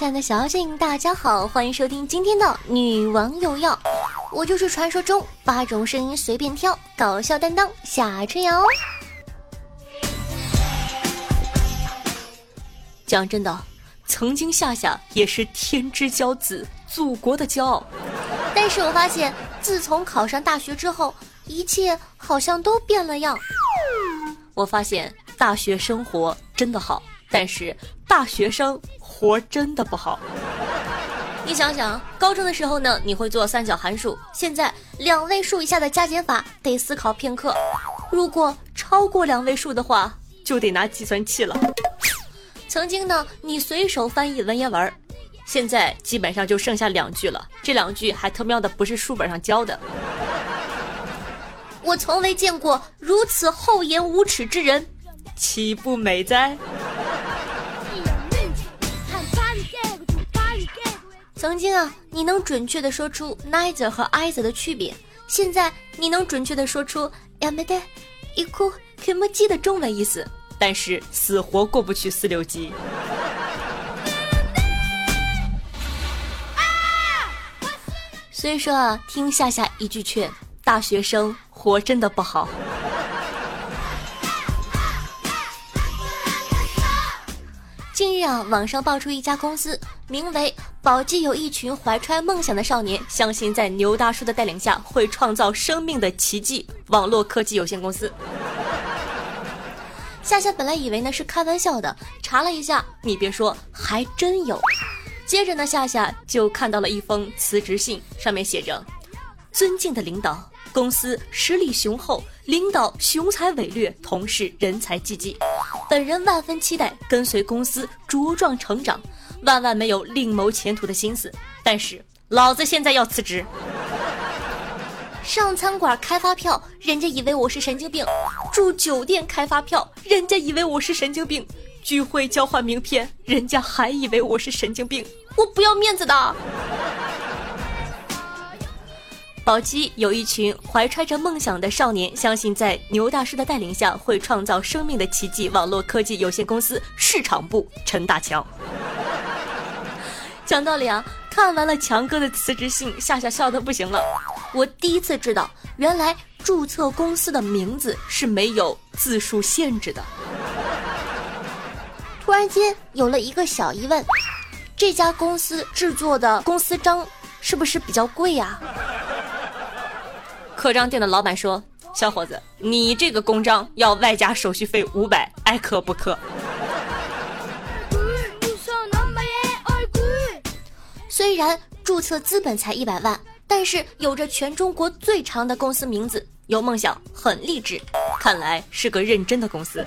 亲爱的小景，大家好，欢迎收听今天的女王有药，我就是传说中八种声音随便挑，搞笑担当夏春瑶。讲真的，曾经夏夏也是天之骄子，祖国的骄傲，但是我发现自从考上大学之后，一切好像都变了样。我发现大学生活真的好，但是大学生。活真的不好。你想想，高中的时候呢，你会做三角函数；现在两位数以下的加减法得思考片刻，如果超过两位数的话，就得拿计算器了。曾经呢，你随手翻译文言文，现在基本上就剩下两句了，这两句还特喵的不是书本上教的。我从未见过如此厚颜无耻之人，岂不美哉？曾经啊，你能准确的说出 neither 和 either 的区别。现在你能准确的说出 y a m e d e iku kimoji 的中文意思，但是死活过不去四六级。所以说啊，听夏夏一句劝，大学生活真的不好。日啊，网上爆出一家公司，名为“宝鸡有一群怀揣梦想的少年，相信在牛大叔的带领下会创造生命的奇迹”网络科技有限公司。夏夏本来以为呢是开玩笑的，查了一下，你别说，还真有。接着呢，夏夏就看到了一封辞职信，上面写着：“尊敬的领导。”公司实力雄厚，领导雄才伟略，同事人才济济。本人万分期待跟随公司茁壮成长，万万没有另谋前途的心思。但是老子现在要辞职。上餐馆开发票，人家以为我是神经病；住酒店开发票，人家以为我是神经病；聚会交换名片，人家还以为我是神经病。我不要面子的。宝鸡有一群怀揣着梦想的少年，相信在牛大师的带领下会创造生命的奇迹。网络科技有限公司市场部陈大强，讲道理啊，看完了强哥的辞职信，夏夏笑的不行了。我第一次知道，原来注册公司的名字是没有字数限制的。突然间有了一个小疑问：这家公司制作的公司章是不是比较贵呀？刻章店的老板说：“小伙子，你这个公章要外加手续费五百，爱刻不刻？”虽然注册资本才一百万，但是有着全中国最长的公司名字，有梦想，很励志，看来是个认真的公司。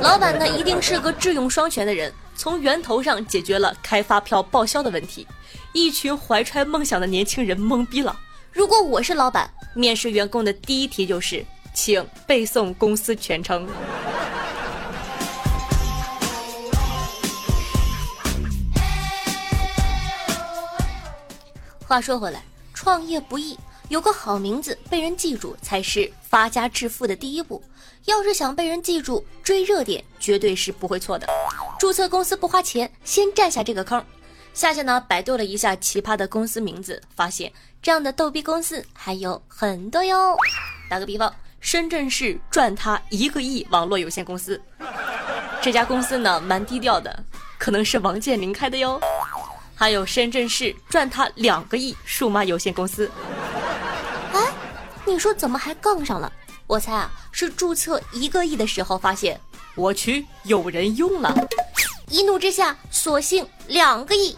老板呢，一定是个智勇双全的人，从源头上解决了开发票报销的问题。一群怀揣梦想的年轻人懵逼了。如果我是老板，面试员工的第一题就是，请背诵公司全称。话说回来，创业不易，有个好名字被人记住才是发家致富的第一步。要是想被人记住，追热点绝对是不会错的。注册公司不花钱，先占下这个坑。夏夏呢，百度了一下奇葩的公司名字，发现这样的逗逼公司还有很多哟。打个比方，深圳市赚他一个亿网络有限公司，这家公司呢蛮低调的，可能是王健林开的哟。还有深圳市赚他两个亿数码有限公司，哎，你说怎么还杠上了？我猜啊，是注册一个亿的时候发现，我去，有人用了。一怒之下，索性两个亿。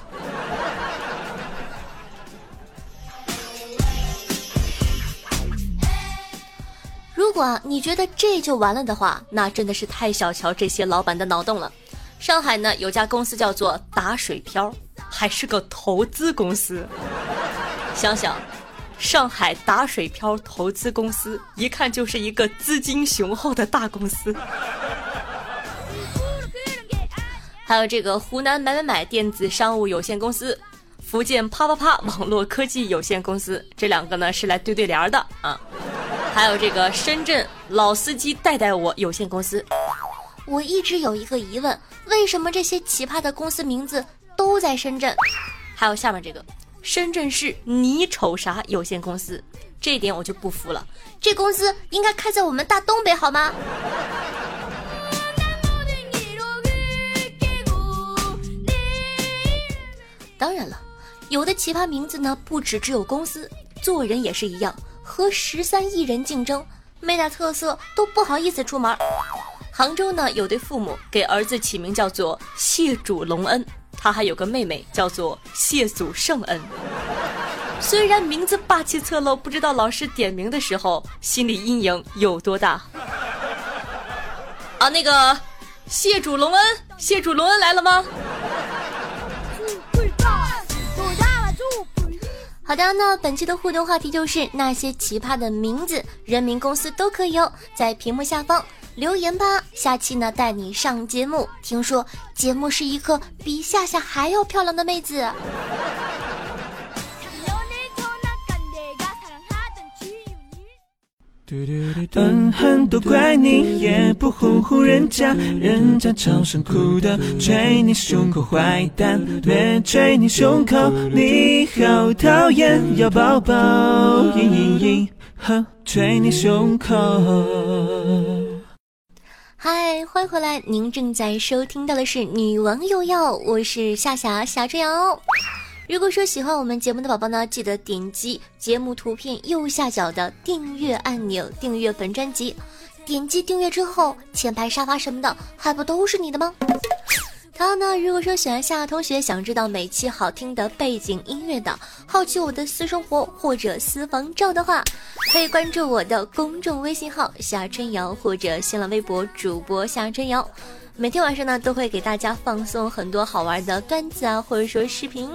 果你觉得这就完了的话，那真的是太小瞧这些老板的脑洞了。上海呢有家公司叫做打水漂，还是个投资公司。想想，上海打水漂投资公司，一看就是一个资金雄厚的大公司。还有这个湖南买买买电子商务有限公司，福建啪啪啪网络科技有限公司，这两个呢是来对对联的啊。还有这个深圳老司机带带我有限公司，我一直有一个疑问，为什么这些奇葩的公司名字都在深圳。还有下面这个，深圳市你瞅啥有限公司，这一点我就不服了。这公司应该开在我们大东北好吗？当然了，有的奇葩名字呢，不只只有公司，做人也是一样，和十三亿人竞争，没点特色都不好意思出门。杭州呢，有对父母给儿子起名叫做谢主隆恩，他还有个妹妹叫做谢祖圣恩。虽然名字霸气侧漏，不知道老师点名的时候心理阴影有多大。啊，那个谢主隆恩，谢主隆恩来了吗？好的，那本期的互动话题就是那些奇葩的名字、人名、公司都可以哦，在屏幕下方留言吧。下期呢带你上节目，听说节目是一个比夏夏还要漂亮的妹子。嗯哼，都怪你也不哄哄人家，人家超声哭的捶你胸口，坏蛋，别捶你胸口，你好讨厌，要抱抱，嘤嘤嘤，呵，捶你胸口。嗨，欢迎回来，您正在收听到的是《女王又要》，我是夏夏夏春瑶。如果说喜欢我们节目的宝宝呢，记得点击节目图片右下角的订阅按钮，订阅本专辑。点击订阅之后，前排沙发什么的还不都是你的吗？同样呢，如果说喜欢夏同学，想知道每期好听的背景音乐的，好奇我的私生活或者私房照的话，可以关注我的公众微信号夏春瑶或者新浪微博主播夏春瑶。每天晚上呢，都会给大家放送很多好玩的段子啊，或者说视频。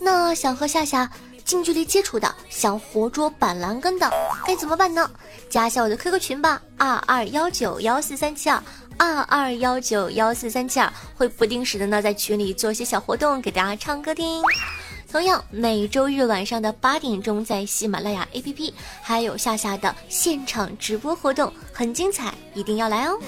那想和夏夏近距离接触的，想活捉板蓝根的，该怎么办呢？加一下我的 QQ 群吧，二二幺九幺四三七二，二二幺九幺四三七二，会不定时的呢，在群里做一些小活动，给大家唱歌听。同样，每周日晚上的八点钟，在喜马拉雅 APP 还有夏夏的现场直播活动，很精彩，一定要来哦！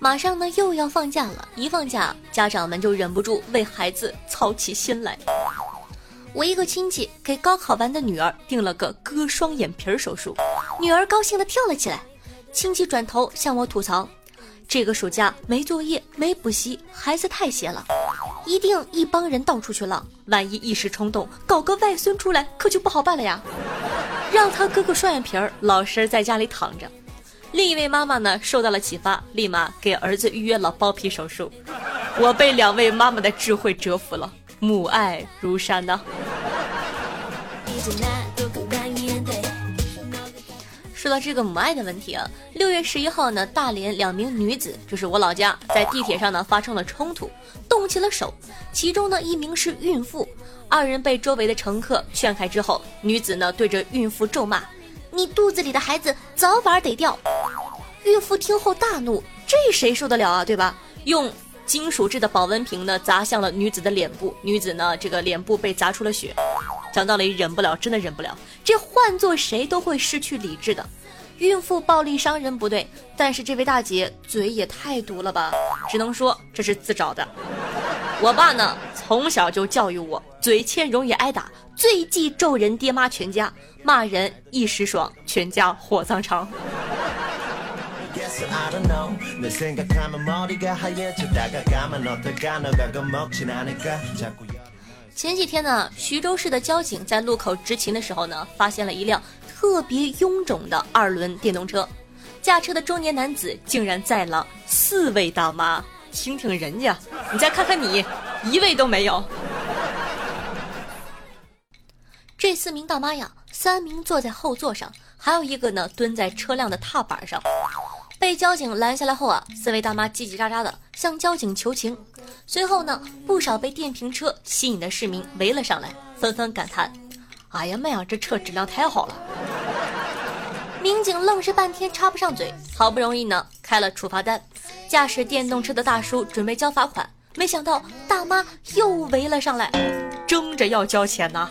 马上呢又要放假了，一放假，家长们就忍不住为孩子操起心来。我一个亲戚给高考完的女儿定了个割双眼皮手术，女儿高兴的跳了起来。亲戚转头向我吐槽：“这个暑假没作业没补习，孩子太闲了，一定一帮人到处去浪，万一一时冲动搞个外孙出来，可就不好办了呀。”让他割个双眼皮儿，老实在家里躺着。另一位妈妈呢受到了启发，立马给儿子预约了包皮手术。我被两位妈妈的智慧折服了。母爱如山呐。说到这个母爱的问题啊，六月十一号呢，大连两名女子，就是我老家，在地铁上呢发生了冲突，动起了手。其中呢一名是孕妇，二人被周围的乘客劝开之后，女子呢对着孕妇咒骂：“你肚子里的孩子早晚得掉。”孕妇听后大怒，这谁受得了啊？对吧？用。金属制的保温瓶呢砸向了女子的脸部，女子呢这个脸部被砸出了血。讲道理忍不了，真的忍不了。这换做谁都会失去理智的。孕妇暴力伤人不对，但是这位大姐嘴也太毒了吧？只能说这是自找的。我爸呢从小就教育我，嘴欠容易挨打，最忌咒人爹妈全家，骂人一时爽，全家火葬场。前几天呢，徐州市的交警在路口执勤的时候呢，发现了一辆特别臃肿的二轮电动车，驾车的中年男子竟然载了四位大妈。听听人家，你再看看你，一位都没有。这四名大妈呀，三名坐在后座上，还有一个呢蹲在车辆的踏板上。被交警拦下来后啊，四位大妈叽叽喳喳的向交警求情。随后呢，不少被电瓶车吸引的市民围了上来，纷纷感叹：“哎呀妈呀，这车质量太好了！”民警愣是半天插不上嘴，好不容易呢开了处罚单。驾驶电动车的大叔准备交罚款，没想到大妈又围了上来，争着要交钱呐。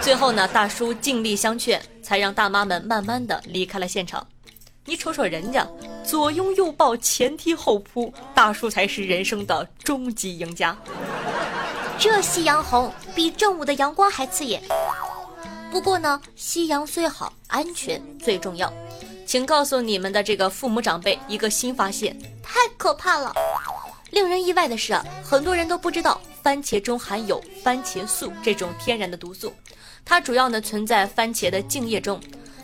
最后呢，大叔尽力相劝，才让大妈们慢慢的离开了现场。你瞅瞅人家，左拥右抱，前踢后扑，大叔才是人生的终极赢家。这夕阳红比正午的阳光还刺眼。不过呢，夕阳虽好，安全最重要。请告诉你们的这个父母长辈一个新发现，太可怕了！令人意外的是啊，很多人都不知道番茄中含有番茄素这种天然的毒素，它主要呢存在番茄的茎叶中，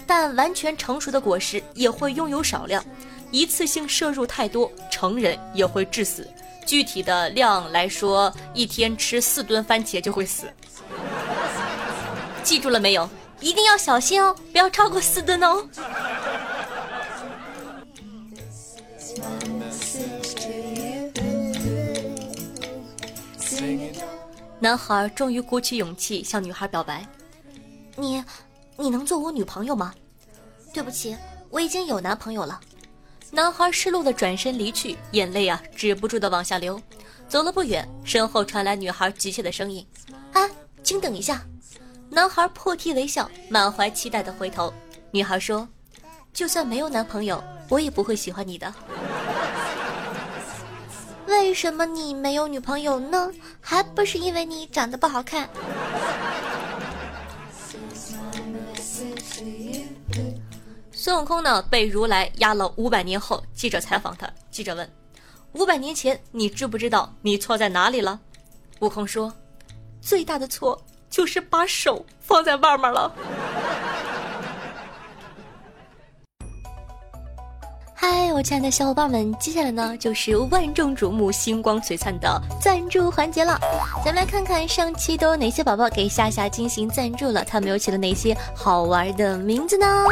但完全成熟的果实也会拥有少量，一次性摄入太多，成人也会致死。具体的量来说，一天吃四吨番茄就会死。记住了没有？一定要小心哦，不要超过四吨哦。男孩终于鼓起勇气向女孩表白：“你，你能做我女朋友吗？”“对不起，我已经有男朋友了。”男孩失落的转身离去，眼泪啊止不住的往下流。走了不远，身后传来女孩急切的声音：“啊，请等一下！”男孩破涕为笑，满怀期待的回头。女孩说：“就算没有男朋友，我也不会喜欢你的。”为什么你没有女朋友呢？还不是因为你长得不好看。孙悟空呢？被如来压了五百年后，记者采访他，记者问：“五百年前，你知不知道你错在哪里了？”悟空说：“最大的错就是把手放在外面了。”嗨，我亲爱的小伙伴们，接下来呢就是万众瞩目、星光璀璨的赞助环节了。咱们来看看上期都有哪些宝宝给夏夏进行赞助了，他们又起了哪些好玩的名字呢？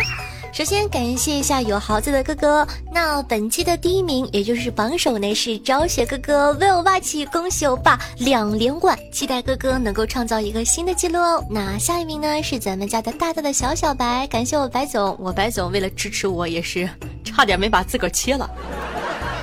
首先感谢一下有豪子的哥哥，那本期的第一名也就是榜首呢是昭雪哥哥，为我霸气，恭喜欧巴两连冠，期待哥哥能够创造一个新的记录哦。那下一名呢是咱们家的大大的小小白，感谢我白总，我白总为了支持我也是差点没把自个儿切了。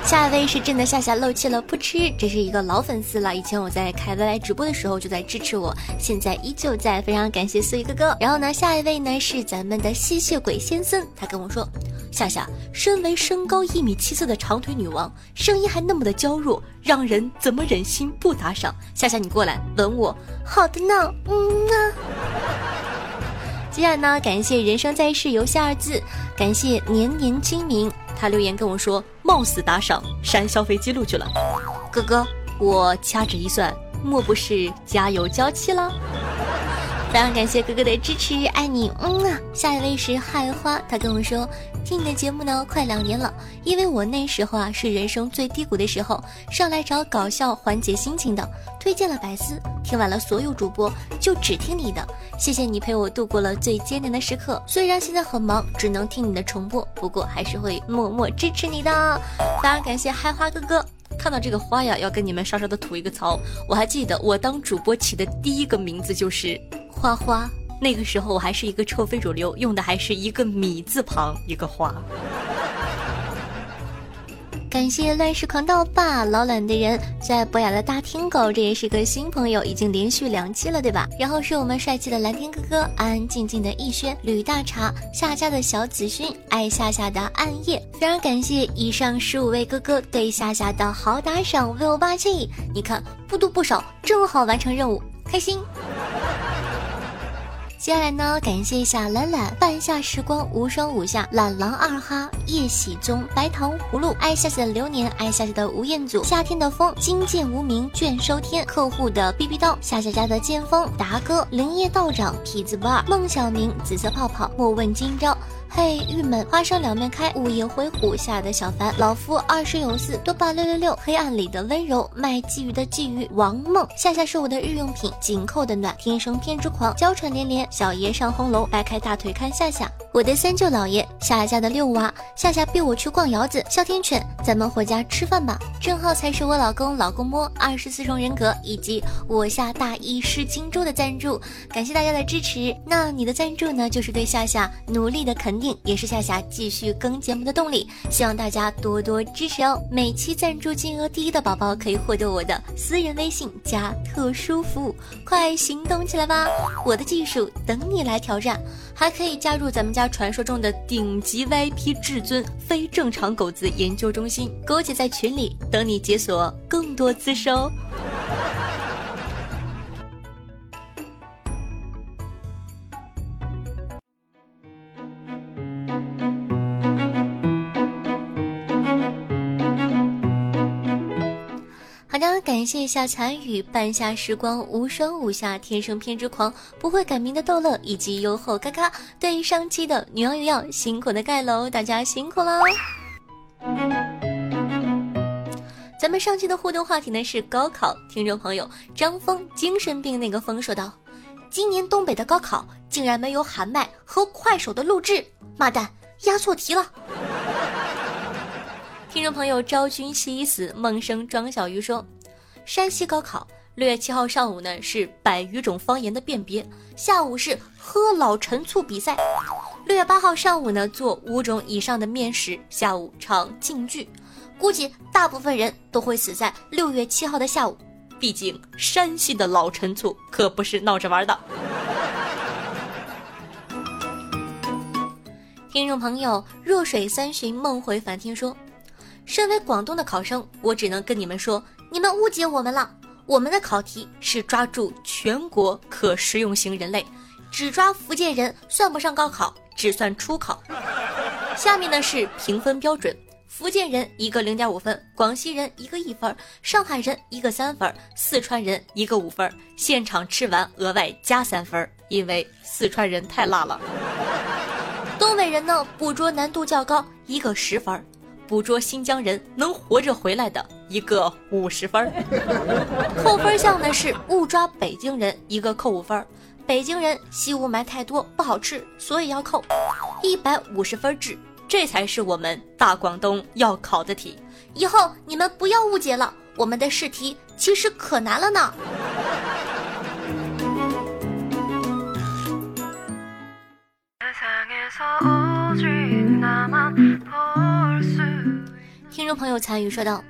下一位是真的夏夏漏气了，不吃，这是一个老粉丝了。以前我在开 YY 直播的时候就在支持我，现在依旧在，非常感谢思雨哥哥。然后呢，下一位呢是咱们的吸血鬼先生，他跟我说，夏夏身为身高一米七四的长腿女王，声音还那么的娇弱，让人怎么忍心不打赏？夏夏你过来吻我，好的呢，嗯呢。接下来呢，感谢人生在世游戏二字，感谢年年清明。他留言跟我说，冒死打赏删消费记录去了。哥哥，我掐指一算，莫不是家有娇妻了？非常感谢哥哥的支持，爱你，嗯啊。下一位是害花，他跟我说，听你的节目呢快两年了，因为我那时候啊是人生最低谷的时候，上来找搞笑缓解心情的，推荐了百思，听完了所有主播，就只听你的，谢谢你陪我度过了最艰难的时刻，虽然现在很忙，只能听你的重播，不过还是会默默支持你的。非常感谢害花哥哥，看到这个花呀，要跟你们稍稍的吐一个槽，我还记得我当主播起的第一个名字就是。花花，那个时候我还是一个臭非主流，用的还是一个米字旁一个花。感谢乱世狂盗霸老懒的人在博雅的大听狗，这也是个新朋友，已经连续两期了，对吧？然后是我们帅气的蓝天哥哥，安安静静的逸轩，吕大茶，夏家的小紫薰，爱夏夏的暗夜。非常感谢以上十五位哥哥对夏夏的好打赏，为我霸气。你看不多不少，正好完成任务，开心。接下来呢，感谢一下懒懒、半夏时光、无双五夏、懒狼二哈、叶喜宗、白糖葫芦、爱夏夏的流年、爱夏夏的吴彦祖、夏天的风、金剑无名、卷收天、客户的逼逼刀、夏夏家的剑锋、达哥、林业道长、痞子不二、孟小明、紫色泡泡、莫问今朝。嘿，郁闷，花生两面开，午夜回虎下的小凡，老夫二十有四，多霸六六六，黑暗里的温柔，卖鲫鱼的鲫鱼，王梦，夏夏是我的日用品，紧扣的暖，天生偏执狂，娇喘连连，小爷上红楼，掰开大腿看夏夏，我的三舅老爷，夏家的六娃，夏夏逼我去逛窑子，哮天犬，咱们回家吃饭吧，正好才是我老公老公摸二十四重人格以及我下大意失荆州的赞助，感谢大家的支持，那你的赞助呢，就是对夏夏努力的肯。定也是夏夏继续更节目的动力，希望大家多多支持哦。每期赞助金额第一的宝宝可以获得我的私人微信加特殊服务，快行动起来吧！我的技术等你来挑战，还可以加入咱们家传说中的顶级 VIP 至尊非正常狗子研究中心，狗姐在群里等你解锁更多姿势哦。感谢一下残雨半夏时光无声无下天生偏执狂不会改名的逗乐以及优厚嘎嘎对上期的女王有药辛苦的盖楼大家辛苦了。咱们上期的互动话题呢是高考，听众朋友张峰精神病那个峰说道：今年东北的高考竟然没有喊麦和快手的录制，妈蛋，押错题了。听众朋友昭君惜死梦生庄小鱼说。山西高考六月七号上午呢是百余种方言的辨别，下午是喝老陈醋比赛。六月八号上午呢做五种以上的面食，下午唱晋剧。估计大部分人都会死在六月七号的下午，毕竟山西的老陈醋可不是闹着玩的。听众朋友，弱水三巡梦回梵天说，身为广东的考生，我只能跟你们说。你们误解我们了，我们的考题是抓住全国可食用型人类，只抓福建人算不上高考，只算初考。下面呢是评分标准：福建人一个零点五分，广西人一个一分，上海人一个三分，四川人一个五分。现场吃完额外加三分，因为四川人太辣了。东北人呢，捕捉难度较高，一个十分。捕捉新疆人能活着回来的一个五十分儿扣分项呢是误抓北京人一个扣五分北京人吸雾霾太多不好吃，所以要扣一百五十分制，这才是我们大广东要考的题。以后你们不要误解了，我们的试题其实可难了呢。听众朋友参与说道：“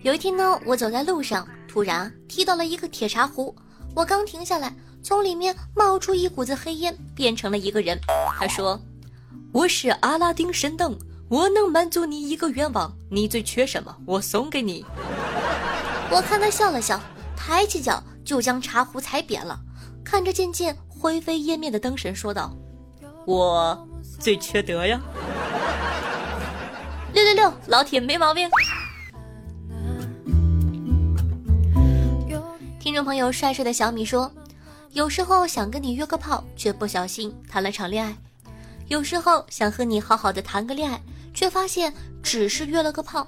有一天呢，我走在路上，突然踢到了一个铁茶壶。我刚停下来，从里面冒出一股子黑烟，变成了一个人。他说：‘我是阿拉丁神灯，我能满足你一个愿望。你最缺什么？我送给你。’我看他笑了笑，抬起脚就将茶壶踩扁了。看着渐渐灰飞烟灭的灯神，说道：‘我最缺德呀。’”六，老铁没毛病。听众朋友，帅帅的小米说：“有时候想跟你约个炮，却不小心谈了场恋爱；有时候想和你好好的谈个恋爱，却发现只是约了个炮。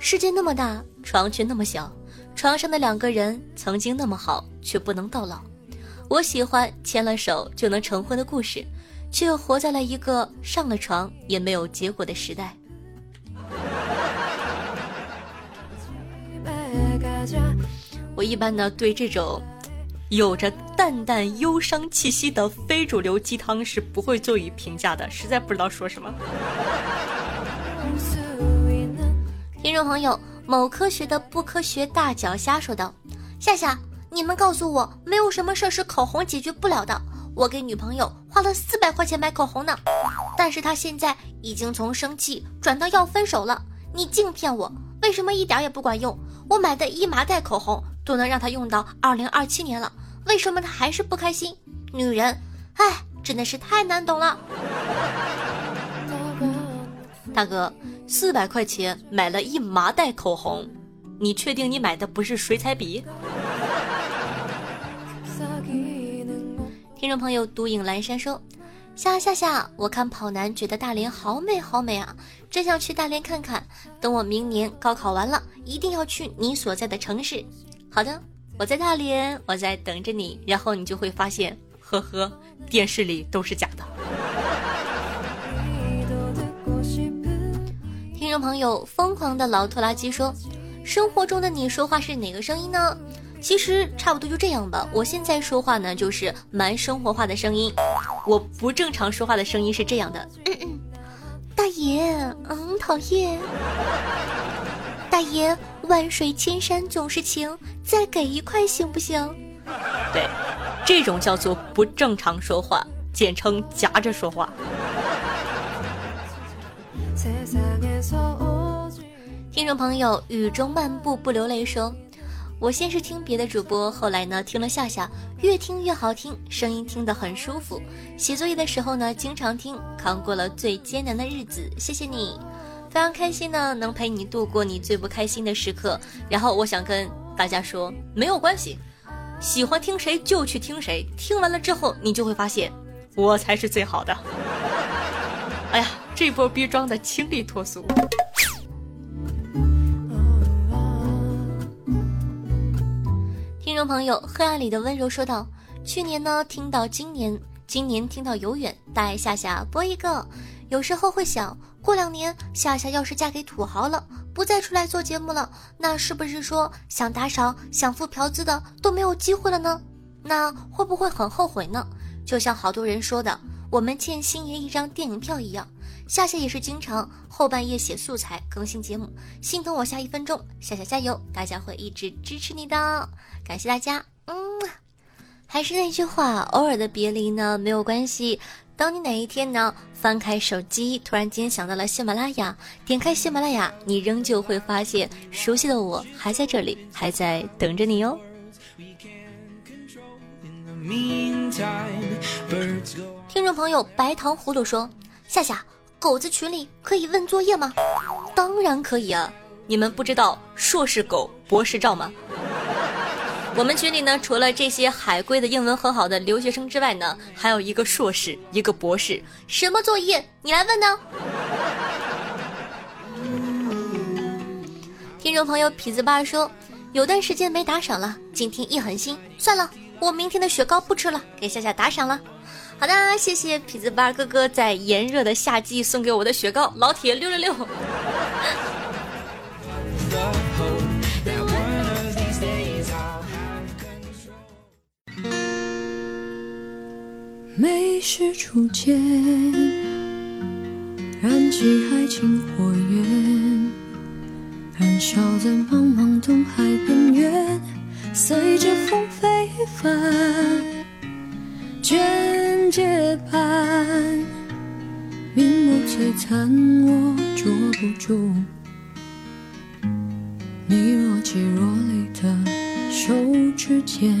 世界那么大，床却那么小，床上的两个人曾经那么好，却不能到老。我喜欢牵了手就能成婚的故事，却活在了一个上了床也没有结果的时代。”我一般呢对这种有着淡淡忧伤气息的非主流鸡汤是不会做以评价的，实在不知道说什么。听众朋友，某科学的不科学大脚虾说道：“夏夏，你们告诉我，没有什么事是口红解决不了的。我给女朋友花了四百块钱买口红呢，但是她现在已经从生气转到要分手了。你净骗我，为什么一点也不管用？我买的一麻袋口红。”都能让他用到二零二七年了，为什么他还是不开心？女人，哎，真的是太难懂了。大哥，四百块钱买了一麻袋口红，你确定你买的不是水彩笔？听众朋友独影阑珊说：夏夏夏，我看跑男觉得大连好美好美啊，真想去大连看看。等我明年高考完了，一定要去你所在的城市。好的，我在大连，我在等着你，然后你就会发现，呵呵，电视里都是假的。听众朋友，疯狂的老拖拉机说，生活中的你说话是哪个声音呢？其实差不多就这样吧。我现在说话呢，就是蛮生活化的声音。我不正常说话的声音是这样的。嗯嗯大爷，嗯，讨厌。大爷，万水千山总是情，再给一块行不行？对，这种叫做不正常说话，简称夹着说话。听众朋友，雨中漫步不流泪说。我先是听别的主播，后来呢听了夏夏，越听越好听，声音听得很舒服。写作业的时候呢，经常听，扛过了最艰难的日子。谢谢你，非常开心呢，能陪你度过你最不开心的时刻。然后我想跟大家说，没有关系，喜欢听谁就去听谁，听完了之后你就会发现，我才是最好的。哎呀，这波逼装的清丽脱俗。朋友，黑暗里的温柔说道：“去年呢，听到今年，今年听到永远，带夏夏播一个。有时候会想过两年，夏夏要是嫁给土豪了，不再出来做节目了，那是不是说想打赏、想付嫖资的都没有机会了呢？那会不会很后悔呢？就像好多人说的，我们欠星爷一张电影票一样。夏夏也是经常后半夜写素材更新节目，心疼我下一分钟，夏夏加油，大家会一直支持你的。”感谢大家，嗯，还是那句话，偶尔的别离呢没有关系。当你哪一天呢翻开手机，突然间想到了喜马拉雅，点开喜马拉雅，你仍旧会发现熟悉的我还在这里，还在等着你哦。听众朋友白糖葫芦说：夏夏，狗子群里可以问作业吗？当然可以啊，你们不知道硕士狗博士照吗？我们群里呢，除了这些海归的英文很好的留学生之外呢，还有一个硕士，一个博士。什么作业？你来问呢？听众朋友痞子爸说，有段时间没打赏了，今天一狠心，算了，我明天的雪糕不吃了，给夏夏打赏了。好的，谢谢痞子八哥哥在炎热的夏季送给我的雪糕，老铁六六六。没是初见，燃起爱情火焰，燃烧在茫茫东海边缘，随着风飞帆，卷睫般，明眸璀璨，我捉不住你若即若离的手指间，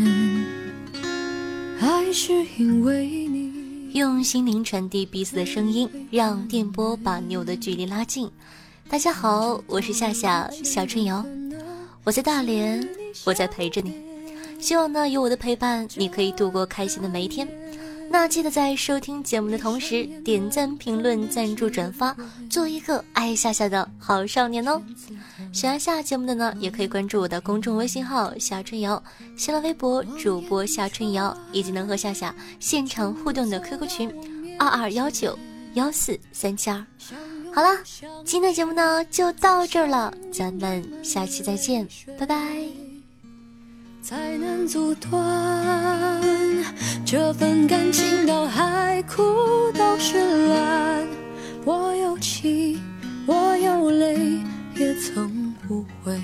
还是因为你。用心灵传递彼此的声音，让电波把你我的距离拉近。大家好，我是夏夏小春瑶，我在大连，我在陪着你。希望呢，有我的陪伴，你可以度过开心的每一天。那记得在收听节目的同时，点赞、评论、赞助、转发，做一个爱夏夏的好少年哦。喜欢夏节目的呢，也可以关注我的公众微信号夏春瑶，新浪微博主播夏春瑶，以及能和夏夏现场互动的 QQ 群二二幺九幺四三七二。好了，今天的节目呢就到这儿了，咱们下期再见，拜拜。才能阻断这份感情，到海枯到石烂。我有气，我有泪，也曾无悔。